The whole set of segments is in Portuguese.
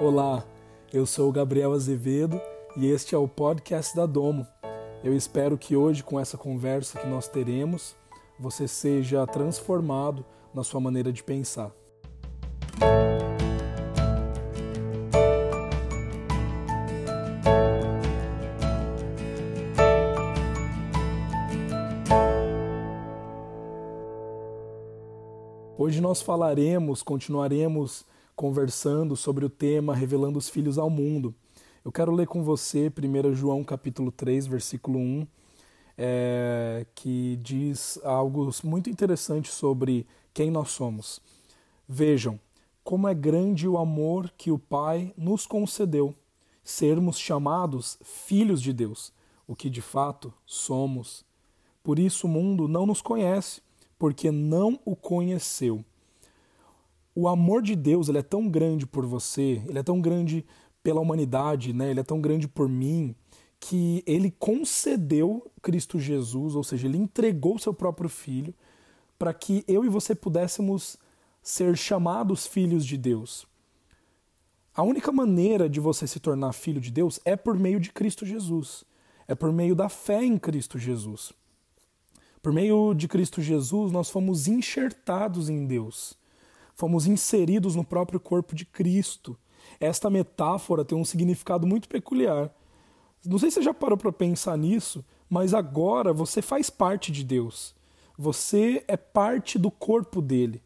Olá, eu sou o Gabriel Azevedo e este é o podcast da Domo. Eu espero que hoje, com essa conversa que nós teremos, você seja transformado na sua maneira de pensar. Hoje nós falaremos, continuaremos conversando sobre o tema Revelando os Filhos ao Mundo. Eu quero ler com você 1 João capítulo 3, versículo 1, é, que diz algo muito interessante sobre quem nós somos. Vejam como é grande o amor que o Pai nos concedeu, sermos chamados filhos de Deus, o que de fato somos. Por isso o mundo não nos conhece, porque não o conheceu o amor de Deus ele é tão grande por você, ele é tão grande pela humanidade, né? ele é tão grande por mim, que ele concedeu Cristo Jesus, ou seja, ele entregou seu próprio filho para que eu e você pudéssemos ser chamados filhos de Deus. A única maneira de você se tornar filho de Deus é por meio de Cristo Jesus. É por meio da fé em Cristo Jesus. Por meio de Cristo Jesus, nós fomos enxertados em Deus fomos inseridos no próprio corpo de Cristo. Esta metáfora tem um significado muito peculiar. Não sei se você já parou para pensar nisso, mas agora você faz parte de Deus. Você é parte do corpo dele.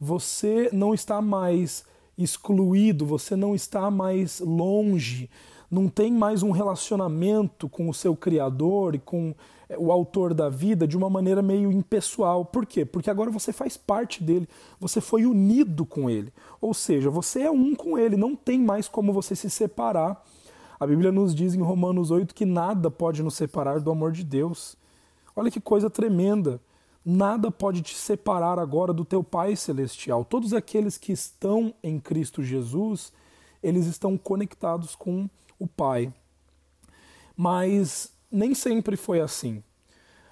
Você não está mais excluído, você não está mais longe, não tem mais um relacionamento com o seu Criador e com o autor da vida de uma maneira meio impessoal. Por quê? Porque agora você faz parte dele, você foi unido com ele. Ou seja, você é um com ele, não tem mais como você se separar. A Bíblia nos diz em Romanos 8 que nada pode nos separar do amor de Deus. Olha que coisa tremenda. Nada pode te separar agora do teu Pai Celestial. Todos aqueles que estão em Cristo Jesus, eles estão conectados com o Pai. Mas nem sempre foi assim.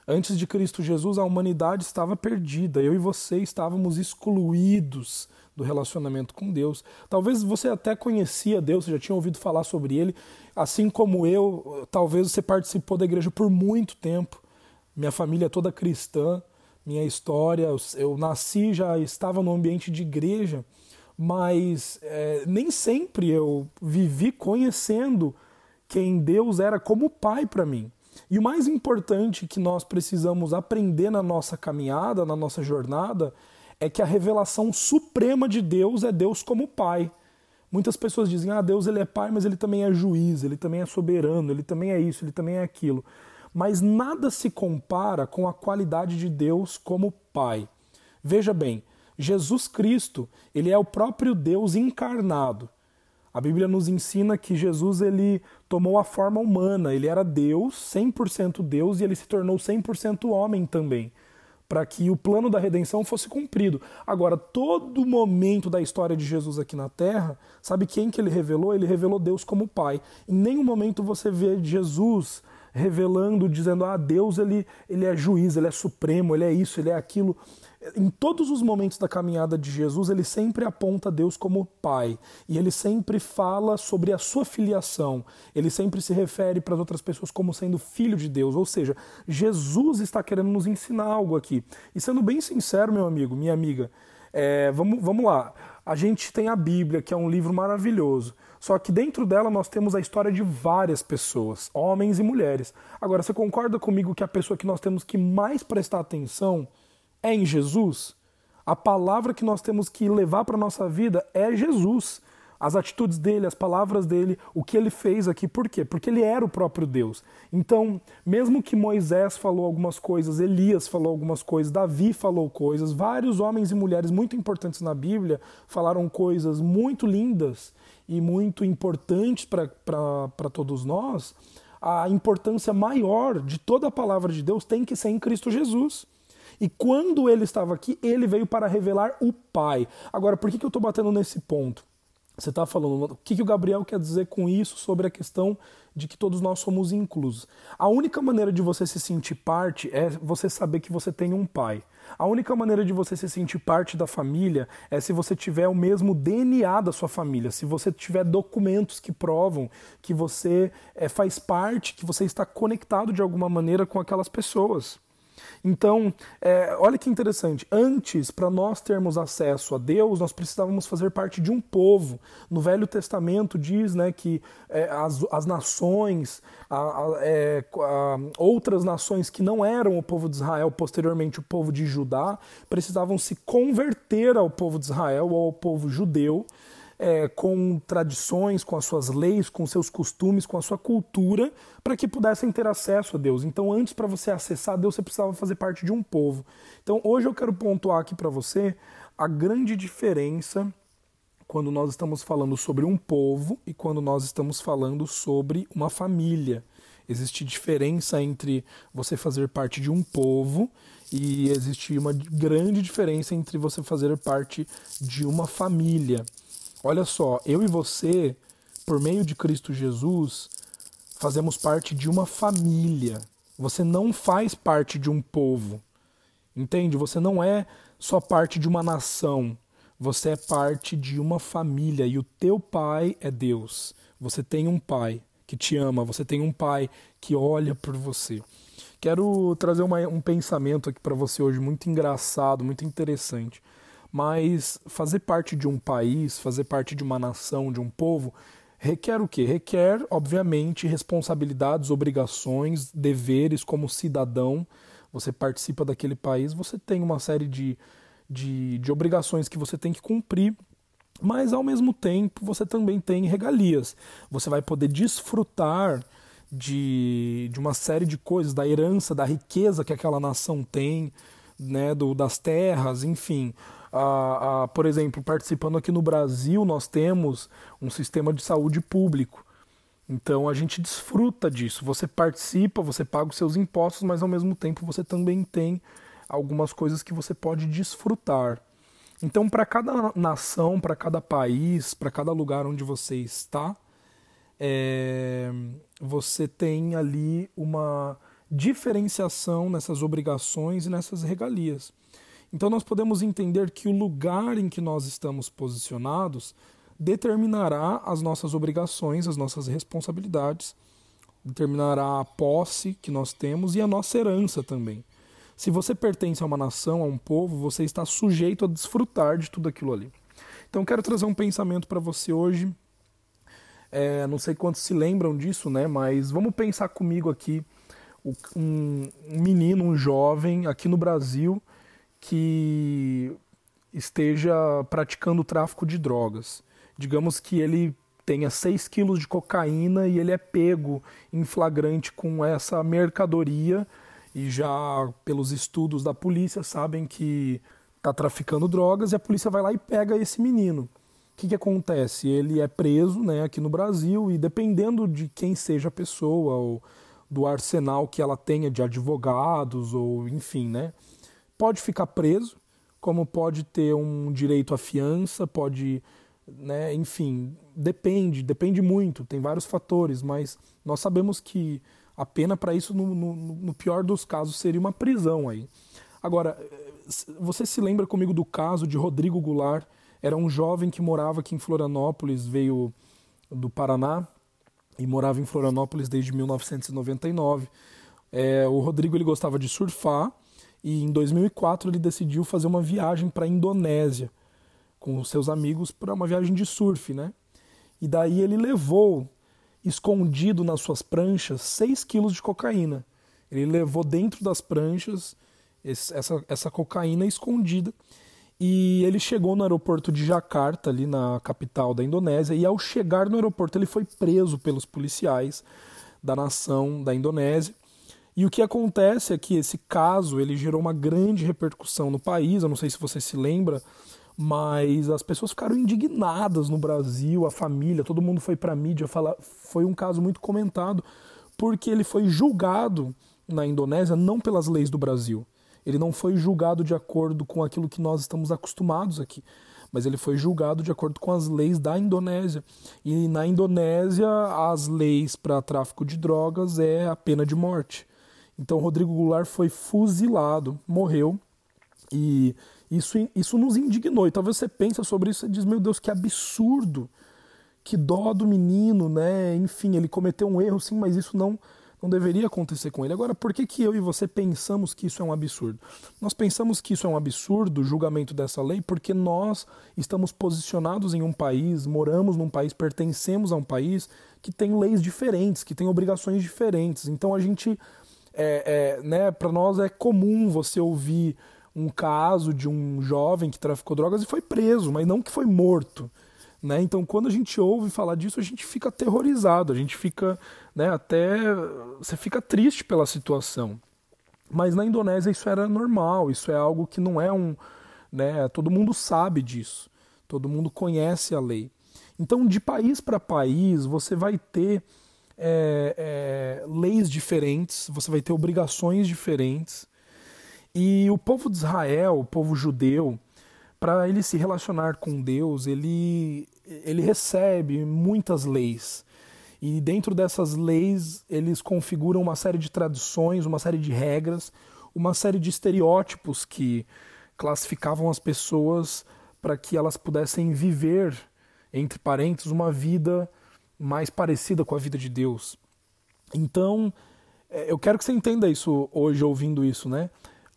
Antes de Cristo Jesus, a humanidade estava perdida. Eu e você estávamos excluídos do relacionamento com Deus. Talvez você até conhecia Deus, você já tinha ouvido falar sobre ele, assim como eu, talvez você participou da igreja por muito tempo. Minha família é toda cristã, minha história, eu nasci já estava no ambiente de igreja, mas é, nem sempre eu vivi conhecendo quem Deus era como pai para mim. E o mais importante que nós precisamos aprender na nossa caminhada, na nossa jornada, é que a revelação suprema de Deus é Deus como pai. Muitas pessoas dizem: "Ah, Deus ele é pai, mas ele também é juiz, ele também é soberano, ele também é isso, ele também é aquilo". Mas nada se compara com a qualidade de Deus como pai. Veja bem, Jesus Cristo, ele é o próprio Deus encarnado. A Bíblia nos ensina que Jesus ele tomou a forma humana, ele era Deus, 100% Deus, e ele se tornou 100% homem também, para que o plano da redenção fosse cumprido. Agora, todo momento da história de Jesus aqui na Terra, sabe quem que ele revelou? Ele revelou Deus como Pai. Em nenhum momento você vê Jesus revelando, dizendo: "Ah, Deus ele ele é juiz, ele é supremo, ele é isso, ele é aquilo" em todos os momentos da caminhada de Jesus, ele sempre aponta Deus como Pai. E ele sempre fala sobre a sua filiação. Ele sempre se refere para as outras pessoas como sendo filho de Deus. Ou seja, Jesus está querendo nos ensinar algo aqui. E sendo bem sincero, meu amigo, minha amiga, é, vamos, vamos lá. A gente tem a Bíblia, que é um livro maravilhoso. Só que dentro dela nós temos a história de várias pessoas, homens e mulheres. Agora, você concorda comigo que a pessoa que nós temos que mais prestar atenção é em Jesus, a palavra que nós temos que levar para a nossa vida é Jesus. As atitudes dele, as palavras dele, o que ele fez aqui, por quê? Porque ele era o próprio Deus. Então, mesmo que Moisés falou algumas coisas, Elias falou algumas coisas, Davi falou coisas, vários homens e mulheres muito importantes na Bíblia falaram coisas muito lindas e muito importantes para todos nós, a importância maior de toda a palavra de Deus tem que ser em Cristo Jesus. E quando ele estava aqui, ele veio para revelar o Pai. Agora, por que, que eu estou batendo nesse ponto? Você está falando, o que, que o Gabriel quer dizer com isso sobre a questão de que todos nós somos inclusos? A única maneira de você se sentir parte é você saber que você tem um pai. A única maneira de você se sentir parte da família é se você tiver o mesmo DNA da sua família, se você tiver documentos que provam que você é, faz parte, que você está conectado de alguma maneira com aquelas pessoas. Então, é, olha que interessante. Antes, para nós termos acesso a Deus, nós precisávamos fazer parte de um povo. No Velho Testamento diz né, que é, as, as nações, a, a, é, a, outras nações que não eram o povo de Israel, posteriormente o povo de Judá, precisavam se converter ao povo de Israel ou ao povo judeu é, com tradições, com as suas leis, com seus costumes, com a sua cultura, para que pudessem ter acesso a Deus. Então, antes, para você acessar Deus, você precisava fazer parte de um povo. Então, hoje eu quero pontuar aqui para você a grande diferença quando nós estamos falando sobre um povo e quando nós estamos falando sobre uma família. Existe diferença entre você fazer parte de um povo e existe uma grande diferença entre você fazer parte de uma família. Olha só, eu e você, por meio de Cristo Jesus, fazemos parte de uma família. Você não faz parte de um povo. Entende? Você não é só parte de uma nação. Você é parte de uma família e o teu pai é Deus. Você tem um pai que te ama, você tem um pai que olha por você. Quero trazer uma, um pensamento aqui para você hoje muito engraçado, muito interessante. Mas fazer parte de um país, fazer parte de uma nação, de um povo, requer o quê? Requer, obviamente, responsabilidades, obrigações, deveres como cidadão. Você participa daquele país, você tem uma série de, de, de obrigações que você tem que cumprir mas ao mesmo tempo você também tem regalias. Você vai poder desfrutar de, de uma série de coisas, da herança, da riqueza que aquela nação tem, né, do, das terras, enfim. Por exemplo, participando aqui no Brasil, nós temos um sistema de saúde público. Então a gente desfruta disso. Você participa, você paga os seus impostos, mas ao mesmo tempo você também tem algumas coisas que você pode desfrutar. Então, para cada nação, para cada país, para cada lugar onde você está, é, você tem ali uma diferenciação nessas obrigações e nessas regalias. Então nós podemos entender que o lugar em que nós estamos posicionados determinará as nossas obrigações, as nossas responsabilidades, determinará a posse que nós temos e a nossa herança também. Se você pertence a uma nação, a um povo, você está sujeito a desfrutar de tudo aquilo ali. Então quero trazer um pensamento para você hoje. É, não sei quantos se lembram disso, né? Mas vamos pensar comigo aqui um, menino, um jovem aqui no Brasil que esteja praticando tráfico de drogas. Digamos que ele tenha 6 quilos de cocaína e ele é pego em flagrante com essa mercadoria e já pelos estudos da polícia sabem que está traficando drogas e a polícia vai lá e pega esse menino. O que, que acontece? Ele é preso né, aqui no Brasil e dependendo de quem seja a pessoa ou do arsenal que ela tenha de advogados ou enfim, né? Pode ficar preso, como pode ter um direito à fiança, pode, né, enfim, depende, depende muito, tem vários fatores, mas nós sabemos que a pena para isso, no, no, no, pior dos casos, seria uma prisão aí. Agora, você se lembra comigo do caso de Rodrigo Goulart? Era um jovem que morava aqui em Florianópolis, veio do Paraná e morava em Florianópolis desde 1999. É, o Rodrigo ele gostava de surfar e em 2004 ele decidiu fazer uma viagem para a Indonésia com os seus amigos para uma viagem de surf, né? E daí ele levou escondido nas suas pranchas 6 quilos de cocaína. Ele levou dentro das pranchas essa, essa cocaína escondida. E ele chegou no aeroporto de Jakarta, ali na capital da Indonésia, e ao chegar no aeroporto ele foi preso pelos policiais da nação da Indonésia e o que acontece é que esse caso ele gerou uma grande repercussão no país. Eu não sei se você se lembra, mas as pessoas ficaram indignadas no Brasil, a família, todo mundo foi para a mídia falar. Foi um caso muito comentado porque ele foi julgado na Indonésia não pelas leis do Brasil. Ele não foi julgado de acordo com aquilo que nós estamos acostumados aqui, mas ele foi julgado de acordo com as leis da Indonésia. E na Indonésia, as leis para tráfico de drogas é a pena de morte. Então Rodrigo Goulart foi fuzilado, morreu. E isso, isso nos indignou. E talvez você pense sobre isso e diz: meu Deus, que absurdo, que dó do menino, né? Enfim, ele cometeu um erro, sim, mas isso não não deveria acontecer com ele. Agora, por que, que eu e você pensamos que isso é um absurdo? Nós pensamos que isso é um absurdo, o julgamento dessa lei, porque nós estamos posicionados em um país, moramos num país, pertencemos a um país que tem leis diferentes, que tem obrigações diferentes. Então a gente, é, é, né, para nós é comum você ouvir um caso de um jovem que traficou drogas e foi preso, mas não que foi morto. Né? Então, quando a gente ouve falar disso, a gente fica aterrorizado, a gente fica né, até. Você fica triste pela situação. Mas na Indonésia isso era normal, isso é algo que não é um. Né, todo mundo sabe disso, todo mundo conhece a lei. Então, de país para país, você vai ter é, é, leis diferentes, você vai ter obrigações diferentes. E o povo de Israel, o povo judeu, para ele se relacionar com Deus, ele, ele recebe muitas leis. E dentro dessas leis, eles configuram uma série de tradições, uma série de regras, uma série de estereótipos que classificavam as pessoas para que elas pudessem viver, entre parênteses, uma vida mais parecida com a vida de Deus. Então, é, eu quero que você entenda isso hoje, ouvindo isso, né?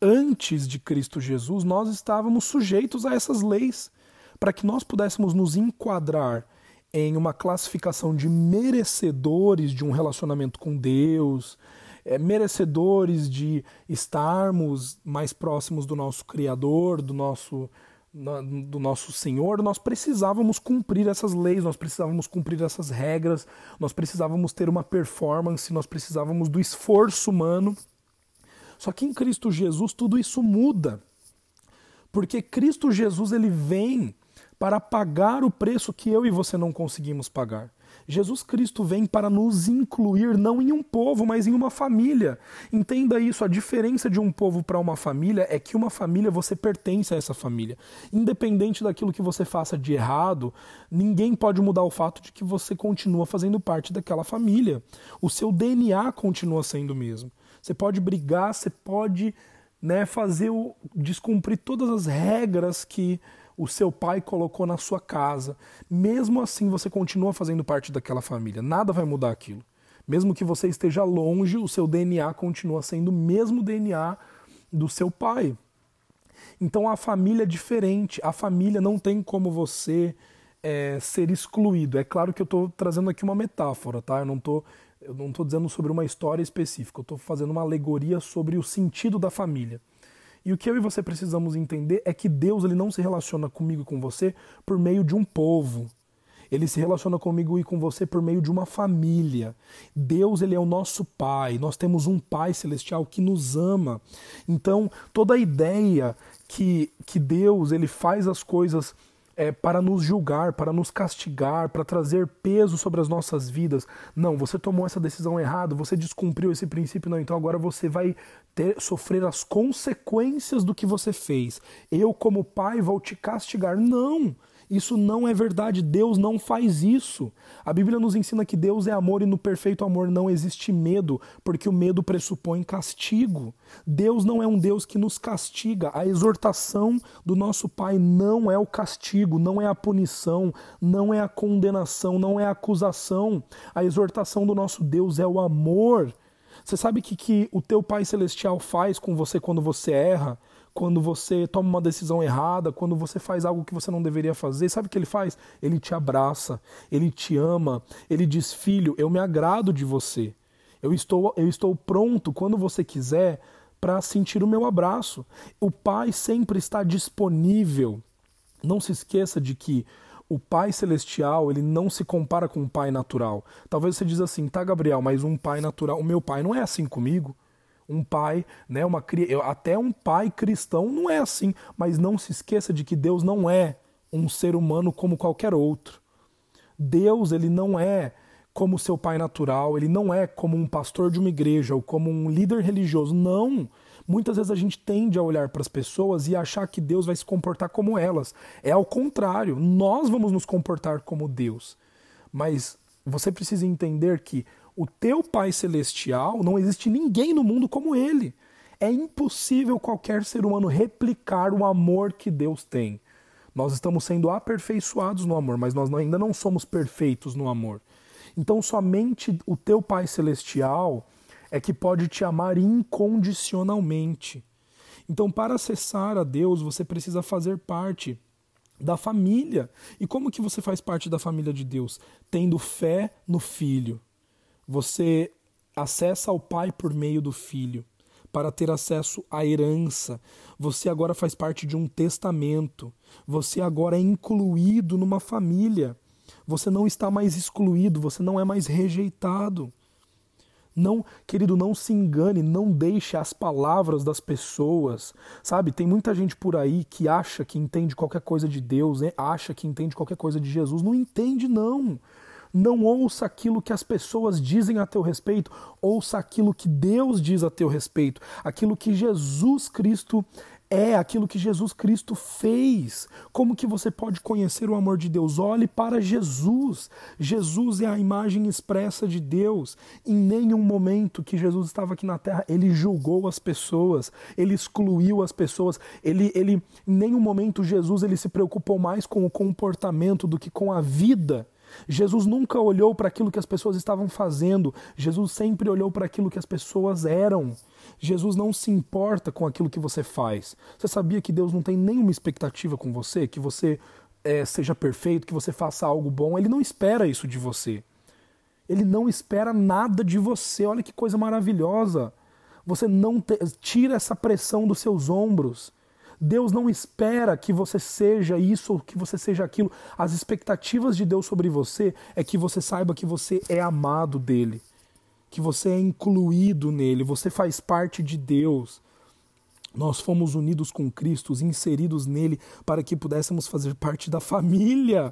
antes de Cristo Jesus, nós estávamos sujeitos a essas leis, para que nós pudéssemos nos enquadrar em uma classificação de merecedores de um relacionamento com Deus, é, merecedores de estarmos mais próximos do nosso Criador, do nosso, do nosso Senhor, nós precisávamos cumprir essas leis, nós precisávamos cumprir essas regras, nós precisávamos ter uma performance, nós precisávamos do esforço humano só que em Cristo Jesus tudo isso muda. Porque Cristo Jesus ele vem para pagar o preço que eu e você não conseguimos pagar. Jesus Cristo vem para nos incluir não em um povo, mas em uma família. Entenda isso, a diferença de um povo para uma família é que uma família você pertence a essa família. Independente daquilo que você faça de errado, ninguém pode mudar o fato de que você continua fazendo parte daquela família. O seu DNA continua sendo o mesmo. Você pode brigar, você pode né, fazer o, descumprir todas as regras que o seu pai colocou na sua casa. Mesmo assim, você continua fazendo parte daquela família. Nada vai mudar aquilo. Mesmo que você esteja longe, o seu DNA continua sendo o mesmo DNA do seu pai. Então a família é diferente. A família não tem como você é, ser excluído. É claro que eu estou trazendo aqui uma metáfora, tá? Eu não estou eu não estou dizendo sobre uma história específica, eu estou fazendo uma alegoria sobre o sentido da família. E o que eu e você precisamos entender é que Deus ele não se relaciona comigo e com você por meio de um povo. Ele se relaciona comigo e com você por meio de uma família. Deus ele é o nosso pai. Nós temos um pai celestial que nos ama. Então, toda a ideia que, que Deus ele faz as coisas é, para nos julgar, para nos castigar, para trazer peso sobre as nossas vidas. Não, você tomou essa decisão errada, você descumpriu esse princípio, não, então agora você vai ter, sofrer as consequências do que você fez. Eu, como pai, vou te castigar. Não! Isso não é verdade, Deus não faz isso. A Bíblia nos ensina que Deus é amor e no perfeito amor não existe medo, porque o medo pressupõe castigo. Deus não é um Deus que nos castiga. A exortação do nosso Pai não é o castigo, não é a punição, não é a condenação, não é a acusação. A exortação do nosso Deus é o amor. Você sabe que, que o teu Pai Celestial faz com você quando você erra? quando você toma uma decisão errada, quando você faz algo que você não deveria fazer, sabe o que ele faz? Ele te abraça, ele te ama, ele diz: Filho, eu me agrado de você. Eu estou, eu estou pronto quando você quiser para sentir o meu abraço. O Pai sempre está disponível. Não se esqueça de que o Pai Celestial ele não se compara com um Pai natural. Talvez você diz assim, tá, Gabriel, mas um Pai natural, o meu Pai não é assim comigo um pai, né, uma até um pai cristão não é assim, mas não se esqueça de que Deus não é um ser humano como qualquer outro. Deus, ele não é como seu pai natural, ele não é como um pastor de uma igreja ou como um líder religioso, não. Muitas vezes a gente tende a olhar para as pessoas e achar que Deus vai se comportar como elas. É ao contrário, nós vamos nos comportar como Deus. Mas você precisa entender que o teu Pai Celestial não existe ninguém no mundo como ele. É impossível qualquer ser humano replicar o amor que Deus tem. Nós estamos sendo aperfeiçoados no amor, mas nós ainda não somos perfeitos no amor. Então, somente o teu Pai Celestial é que pode te amar incondicionalmente. Então, para acessar a Deus, você precisa fazer parte da família. E como que você faz parte da família de Deus? Tendo fé no Filho. Você acessa ao Pai por meio do Filho para ter acesso à herança. Você agora faz parte de um testamento. Você agora é incluído numa família. Você não está mais excluído, você não é mais rejeitado. Não, querido, não se engane, não deixe as palavras das pessoas. Sabe, tem muita gente por aí que acha que entende qualquer coisa de Deus, né? acha que entende qualquer coisa de Jesus. Não entende, não. Não ouça aquilo que as pessoas dizem a teu respeito, ouça aquilo que Deus diz a teu respeito, aquilo que Jesus Cristo é aquilo que Jesus Cristo fez. Como que você pode conhecer o amor de Deus? Olhe para Jesus. Jesus é a imagem expressa de Deus. Em nenhum momento que Jesus estava aqui na terra, ele julgou as pessoas, ele excluiu as pessoas. Ele, ele em nenhum momento Jesus ele se preocupou mais com o comportamento do que com a vida. Jesus nunca olhou para aquilo que as pessoas estavam fazendo, Jesus sempre olhou para aquilo que as pessoas eram. Jesus não se importa com aquilo que você faz. Você sabia que Deus não tem nenhuma expectativa com você, que você é, seja perfeito, que você faça algo bom? Ele não espera isso de você. Ele não espera nada de você. Olha que coisa maravilhosa. Você não te... tira essa pressão dos seus ombros. Deus não espera que você seja isso ou que você seja aquilo. As expectativas de Deus sobre você é que você saiba que você é amado dele que você é incluído nele, você faz parte de Deus. Nós fomos unidos com Cristo, inseridos nele, para que pudéssemos fazer parte da família.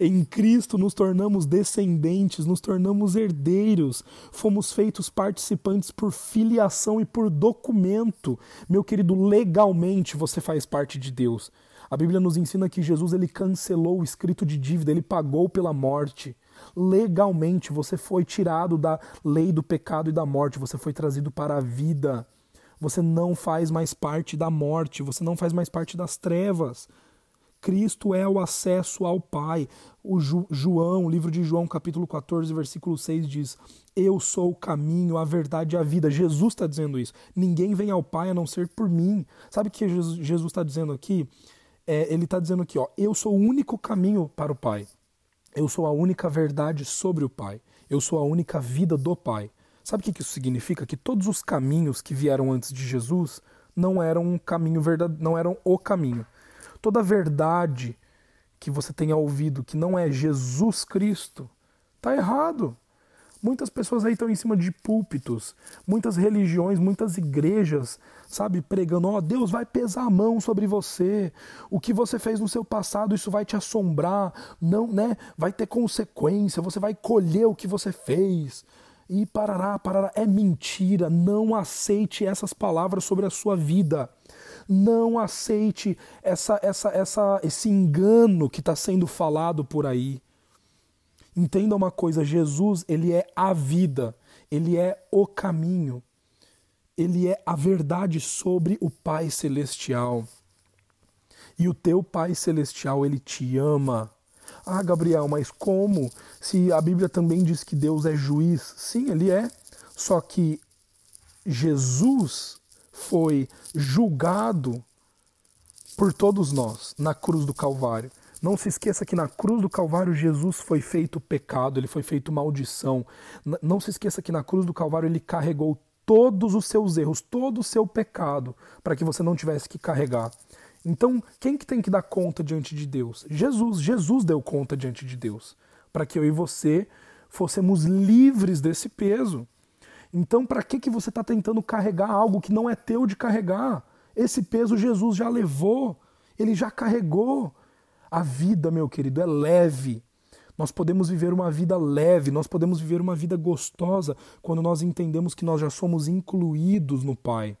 Em Cristo nos tornamos descendentes, nos tornamos herdeiros, fomos feitos participantes por filiação e por documento. Meu querido, legalmente você faz parte de Deus. A Bíblia nos ensina que Jesus ele cancelou o escrito de dívida, ele pagou pela morte legalmente, você foi tirado da lei do pecado e da morte, você foi trazido para a vida. Você não faz mais parte da morte, você não faz mais parte das trevas. Cristo é o acesso ao Pai. O Ju, João, livro de João, capítulo 14, versículo 6 diz: Eu sou o caminho, a verdade e a vida. Jesus está dizendo isso. Ninguém vem ao Pai a não ser por mim. Sabe o que Jesus está dizendo aqui? É, ele está dizendo aqui: ó, Eu sou o único caminho para o Pai. Eu sou a única verdade sobre o Pai. Eu sou a única vida do Pai. Sabe o que isso significa? Que todos os caminhos que vieram antes de Jesus não eram um caminho verdadeiro, não eram o caminho. Toda verdade que você tenha ouvido que não é Jesus Cristo, está errado. Muitas pessoas aí estão em cima de púlpitos, muitas religiões, muitas igrejas, sabe, pregando, ó, oh, Deus vai pesar a mão sobre você. O que você fez no seu passado, isso vai te assombrar, não, né? Vai ter consequência, você vai colher o que você fez. E parará, parará, é mentira. Não aceite essas palavras sobre a sua vida. Não aceite essa, essa, essa, esse engano que está sendo falado por aí. Entenda uma coisa, Jesus, ele é a vida, ele é o caminho. Ele é a verdade sobre o Pai celestial. E o teu Pai celestial, ele te ama. Ah, Gabriel, mas como? Se a Bíblia também diz que Deus é juiz. Sim, ele é. Só que Jesus foi julgado por todos nós na cruz do Calvário. Não se esqueça que na cruz do Calvário Jesus foi feito pecado, ele foi feito maldição. Não se esqueça que na cruz do Calvário ele carregou todos os seus erros, todo o seu pecado, para que você não tivesse que carregar. Então, quem que tem que dar conta diante de Deus? Jesus. Jesus deu conta diante de Deus, para que eu e você fôssemos livres desse peso. Então, para que que você está tentando carregar algo que não é teu de carregar? Esse peso Jesus já levou, ele já carregou. A vida, meu querido, é leve. Nós podemos viver uma vida leve, nós podemos viver uma vida gostosa quando nós entendemos que nós já somos incluídos no Pai.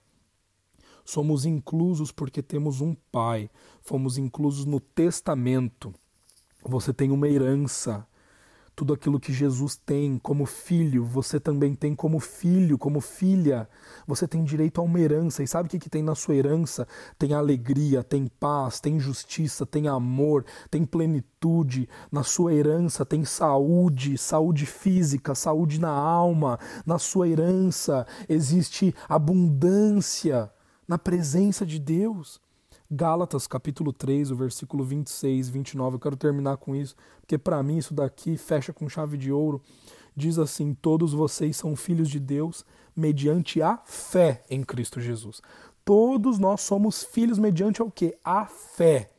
Somos inclusos porque temos um pai. Fomos inclusos no testamento. Você tem uma herança tudo aquilo que Jesus tem como filho, você também tem como filho, como filha. Você tem direito a uma herança. E sabe o que, que tem na sua herança? Tem alegria, tem paz, tem justiça, tem amor, tem plenitude. Na sua herança tem saúde, saúde física, saúde na alma. Na sua herança existe abundância na presença de Deus. Gálatas capítulo 3, o versículo 26, 29. Eu quero terminar com isso, porque para mim isso daqui fecha com chave de ouro. Diz assim: Todos vocês são filhos de Deus mediante a fé em Cristo Jesus. Todos nós somos filhos mediante ao que? A fé.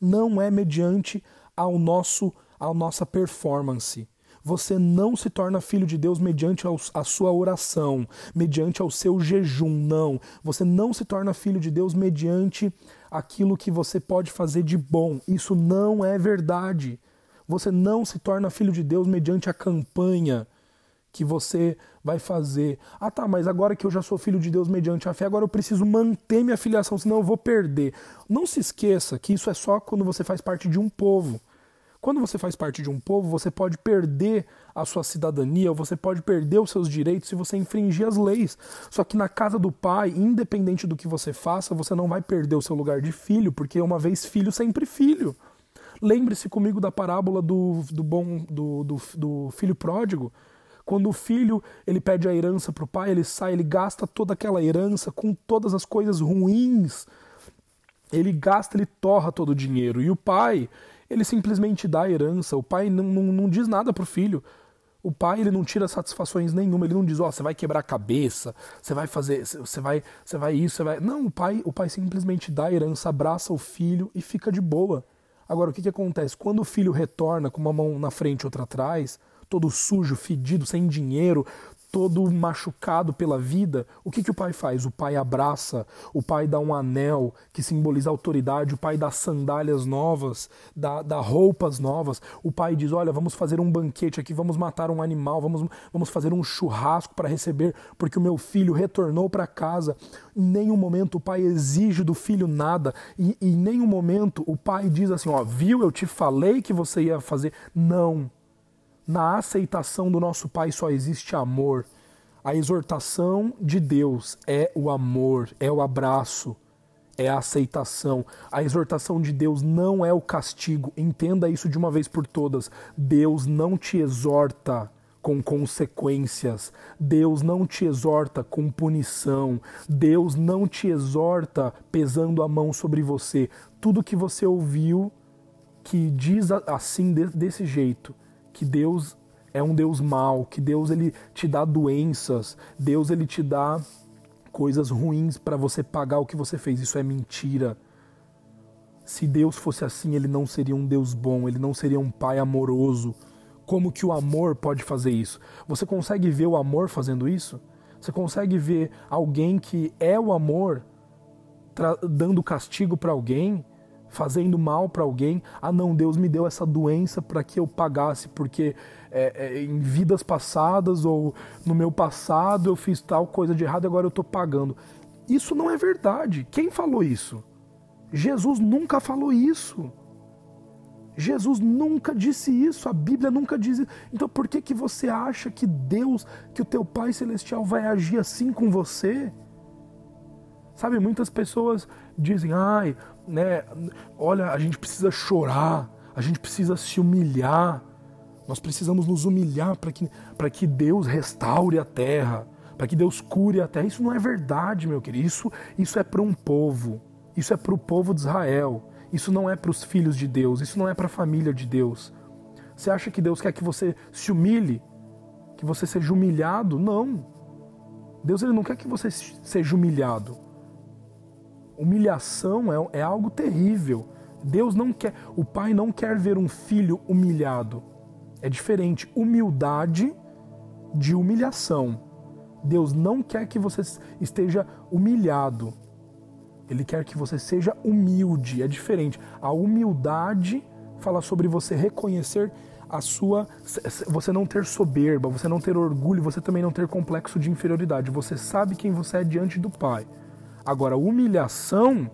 Não é mediante ao nosso a nossa performance. Você não se torna filho de Deus mediante a sua oração, mediante ao seu jejum, não. Você não se torna filho de Deus mediante aquilo que você pode fazer de bom. Isso não é verdade. Você não se torna filho de Deus mediante a campanha que você vai fazer. Ah, tá, mas agora que eu já sou filho de Deus mediante a fé, agora eu preciso manter minha filiação, senão eu vou perder. Não se esqueça que isso é só quando você faz parte de um povo. Quando você faz parte de um povo, você pode perder a sua cidadania, você pode perder os seus direitos se você infringir as leis. Só que na casa do pai, independente do que você faça, você não vai perder o seu lugar de filho, porque uma vez filho, sempre filho. Lembre-se comigo da parábola do, do bom do, do, do filho pródigo. Quando o filho ele pede a herança para o pai, ele sai, ele gasta toda aquela herança com todas as coisas ruins. Ele gasta, ele torra todo o dinheiro. E o pai, ele simplesmente dá a herança. O pai não, não, não diz nada pro filho. O pai ele não tira satisfações nenhuma, ele não diz, ó, oh, você vai quebrar a cabeça, você vai fazer, você vai, você vai isso, você vai. Não, o pai, o pai simplesmente dá a herança, abraça o filho e fica de boa. Agora, o que, que acontece? Quando o filho retorna com uma mão na frente e outra atrás, todo sujo, fedido, sem dinheiro, todo machucado pela vida, o que, que o pai faz? O pai abraça, o pai dá um anel que simboliza autoridade, o pai dá sandálias novas, dá, dá roupas novas, o pai diz: Olha, vamos fazer um banquete aqui, vamos matar um animal, vamos, vamos fazer um churrasco para receber, porque o meu filho retornou para casa. Em nenhum momento o pai exige do filho nada, e, em nenhum momento o pai diz assim: Ó, viu, eu te falei que você ia fazer. Não. Na aceitação do nosso Pai só existe amor. A exortação de Deus é o amor, é o abraço, é a aceitação. A exortação de Deus não é o castigo. Entenda isso de uma vez por todas. Deus não te exorta com consequências. Deus não te exorta com punição. Deus não te exorta pesando a mão sobre você. Tudo que você ouviu que diz assim desse jeito que Deus é um Deus mau, que Deus ele te dá doenças, Deus ele te dá coisas ruins para você pagar o que você fez. Isso é mentira. Se Deus fosse assim, ele não seria um Deus bom, ele não seria um pai amoroso. Como que o amor pode fazer isso? Você consegue ver o amor fazendo isso? Você consegue ver alguém que é o amor dando castigo para alguém? Fazendo mal para alguém. Ah, não, Deus me deu essa doença para que eu pagasse, porque é, é, em vidas passadas ou no meu passado eu fiz tal coisa de errado e agora eu estou pagando. Isso não é verdade. Quem falou isso? Jesus nunca falou isso. Jesus nunca disse isso, a Bíblia nunca diz isso. Então por que, que você acha que Deus, que o teu Pai Celestial vai agir assim com você? Sabe, muitas pessoas dizem, ai, né, olha, a gente precisa chorar, a gente precisa se humilhar, nós precisamos nos humilhar para que, que Deus restaure a terra, para que Deus cure a terra. Isso não é verdade, meu querido. Isso, isso é para um povo, isso é para o povo de Israel, isso não é para os filhos de Deus, isso não é para a família de Deus. Você acha que Deus quer que você se humilhe, que você seja humilhado? Não. Deus ele não quer que você seja humilhado. Humilhação é, é algo terrível. Deus não quer, o pai não quer ver um filho humilhado. É diferente humildade de humilhação. Deus não quer que você esteja humilhado. Ele quer que você seja humilde. É diferente. A humildade fala sobre você reconhecer a sua você não ter soberba, você não ter orgulho, você também não ter complexo de inferioridade. Você sabe quem você é diante do Pai. Agora, humilhação,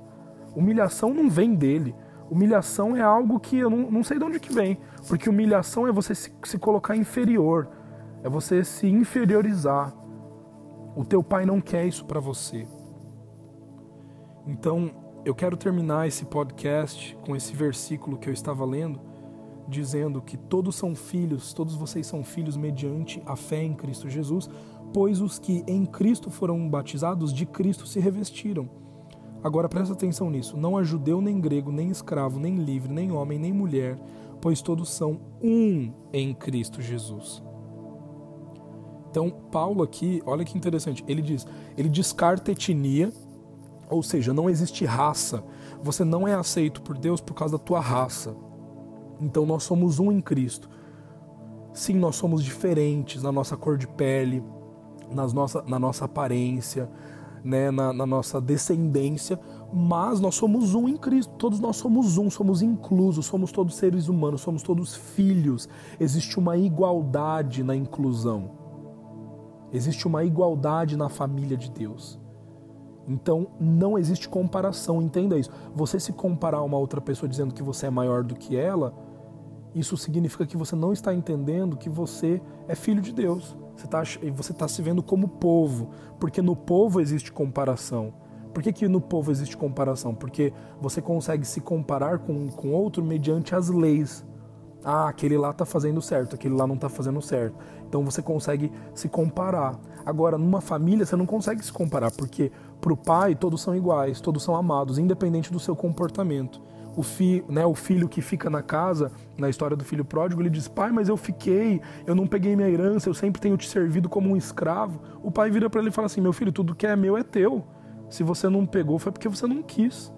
humilhação não vem dele. Humilhação é algo que eu não, não sei de onde que vem. Porque humilhação é você se, se colocar inferior. É você se inferiorizar. O teu pai não quer isso para você. Então, eu quero terminar esse podcast com esse versículo que eu estava lendo, dizendo que todos são filhos, todos vocês são filhos mediante a fé em Cristo Jesus, pois os que em Cristo foram batizados de Cristo se revestiram. Agora presta atenção nisso: não há judeu, nem grego, nem escravo, nem livre, nem homem, nem mulher, pois todos são um em Cristo Jesus. Então, Paulo aqui, olha que interessante, ele diz, ele descarta etnia, ou seja, não existe raça. Você não é aceito por Deus por causa da tua raça. Então nós somos um em Cristo. Sim, nós somos diferentes na nossa cor de pele, nas nossa, na nossa aparência, né, na, na nossa descendência, mas nós somos um em Cristo. Todos nós somos um, somos inclusos, somos todos seres humanos, somos todos filhos. Existe uma igualdade na inclusão. Existe uma igualdade na família de Deus. Então não existe comparação, entenda isso. Você se comparar a uma outra pessoa dizendo que você é maior do que ela, isso significa que você não está entendendo que você é filho de Deus. Você está você tá se vendo como povo, porque no povo existe comparação. Por que, que no povo existe comparação? Porque você consegue se comparar com, com outro mediante as leis. Ah, aquele lá está fazendo certo, aquele lá não está fazendo certo. Então você consegue se comparar. Agora, numa família, você não consegue se comparar, porque para o pai todos são iguais, todos são amados, independente do seu comportamento. O, fi, né, o filho que fica na casa, na história do filho pródigo, ele diz: Pai, mas eu fiquei, eu não peguei minha herança, eu sempre tenho te servido como um escravo. O pai vira para ele e fala assim: Meu filho, tudo que é meu é teu. Se você não pegou, foi porque você não quis.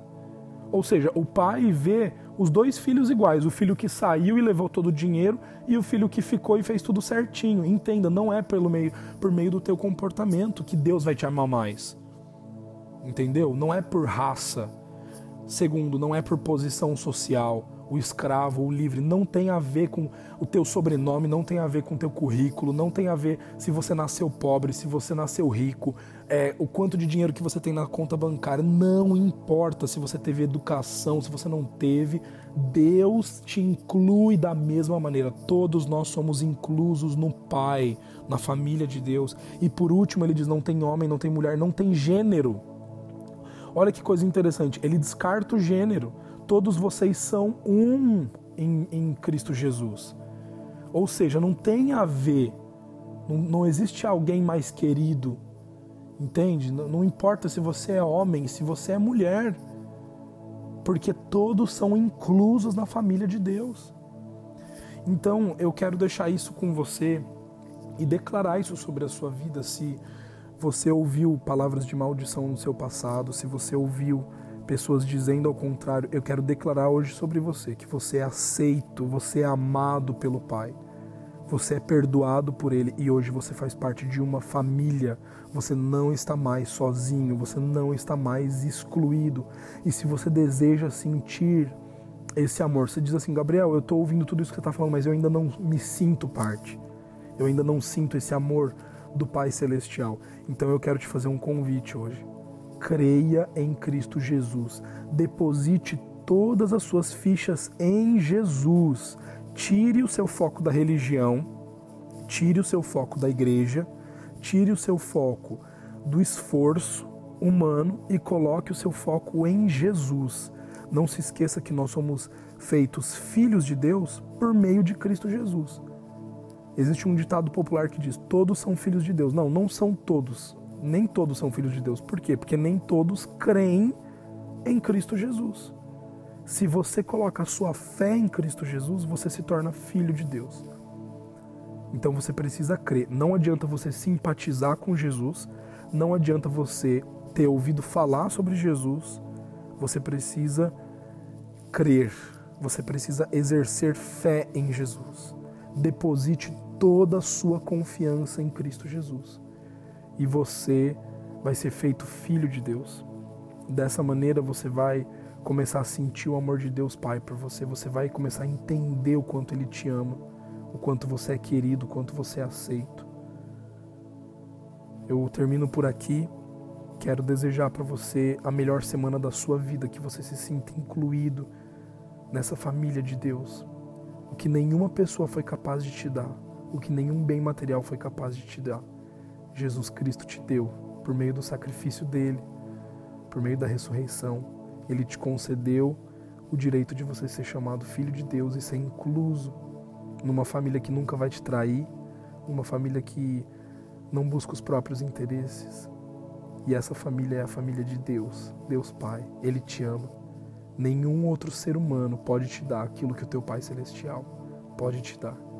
Ou seja, o pai vê os dois filhos iguais, o filho que saiu e levou todo o dinheiro e o filho que ficou e fez tudo certinho. Entenda, não é pelo meio, por meio do teu comportamento que Deus vai te amar mais. Entendeu? Não é por raça. Segundo, não é por posição social. O escravo, o livre, não tem a ver com o teu sobrenome, não tem a ver com o teu currículo, não tem a ver se você nasceu pobre, se você nasceu rico, é, o quanto de dinheiro que você tem na conta bancária. Não importa se você teve educação, se você não teve. Deus te inclui da mesma maneira. Todos nós somos inclusos no Pai, na família de Deus. E por último, ele diz: não tem homem, não tem mulher, não tem gênero. Olha que coisa interessante, ele descarta o gênero. Todos vocês são um em, em Cristo Jesus. Ou seja, não tem a ver, não, não existe alguém mais querido, entende? Não, não importa se você é homem, se você é mulher, porque todos são inclusos na família de Deus. Então eu quero deixar isso com você e declarar isso sobre a sua vida se você ouviu palavras de maldição no seu passado, se você ouviu pessoas dizendo ao contrário, eu quero declarar hoje sobre você que você é aceito, você é amado pelo Pai. Você é perdoado por Ele e hoje você faz parte de uma família. Você não está mais sozinho, você não está mais excluído. E se você deseja sentir esse amor, você diz assim: Gabriel, eu estou ouvindo tudo isso que você está falando, mas eu ainda não me sinto parte. Eu ainda não sinto esse amor do Pai Celestial. Então eu quero te fazer um convite hoje. Creia em Cristo Jesus. Deposite todas as suas fichas em Jesus. Tire o seu foco da religião, tire o seu foco da igreja, tire o seu foco do esforço humano e coloque o seu foco em Jesus. Não se esqueça que nós somos feitos filhos de Deus por meio de Cristo Jesus. Existe um ditado popular que diz: todos são filhos de Deus. Não, não são todos. Nem todos são filhos de Deus. Por quê? Porque nem todos creem em Cristo Jesus. Se você coloca a sua fé em Cristo Jesus, você se torna filho de Deus. Então você precisa crer. Não adianta você simpatizar com Jesus, não adianta você ter ouvido falar sobre Jesus, você precisa crer, você precisa exercer fé em Jesus. Deposite toda a sua confiança em Cristo Jesus. E você vai ser feito filho de Deus. Dessa maneira você vai começar a sentir o amor de Deus Pai por você, você vai começar a entender o quanto Ele te ama, o quanto você é querido, o quanto você é aceito. Eu termino por aqui. Quero desejar para você a melhor semana da sua vida, que você se sinta incluído nessa família de Deus. O que nenhuma pessoa foi capaz de te dar, o que nenhum bem material foi capaz de te dar, Jesus Cristo te deu por meio do sacrifício dele, por meio da ressurreição. Ele te concedeu o direito de você ser chamado filho de Deus e ser incluso numa família que nunca vai te trair, uma família que não busca os próprios interesses. E essa família é a família de Deus, Deus Pai. Ele te ama. Nenhum outro ser humano pode te dar aquilo que o teu Pai Celestial pode te dar.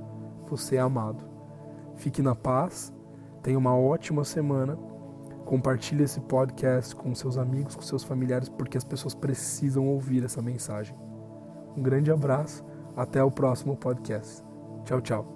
Você é amado. Fique na paz, tenha uma ótima semana. Compartilhe esse podcast com seus amigos, com seus familiares, porque as pessoas precisam ouvir essa mensagem. Um grande abraço, até o próximo podcast. Tchau, tchau.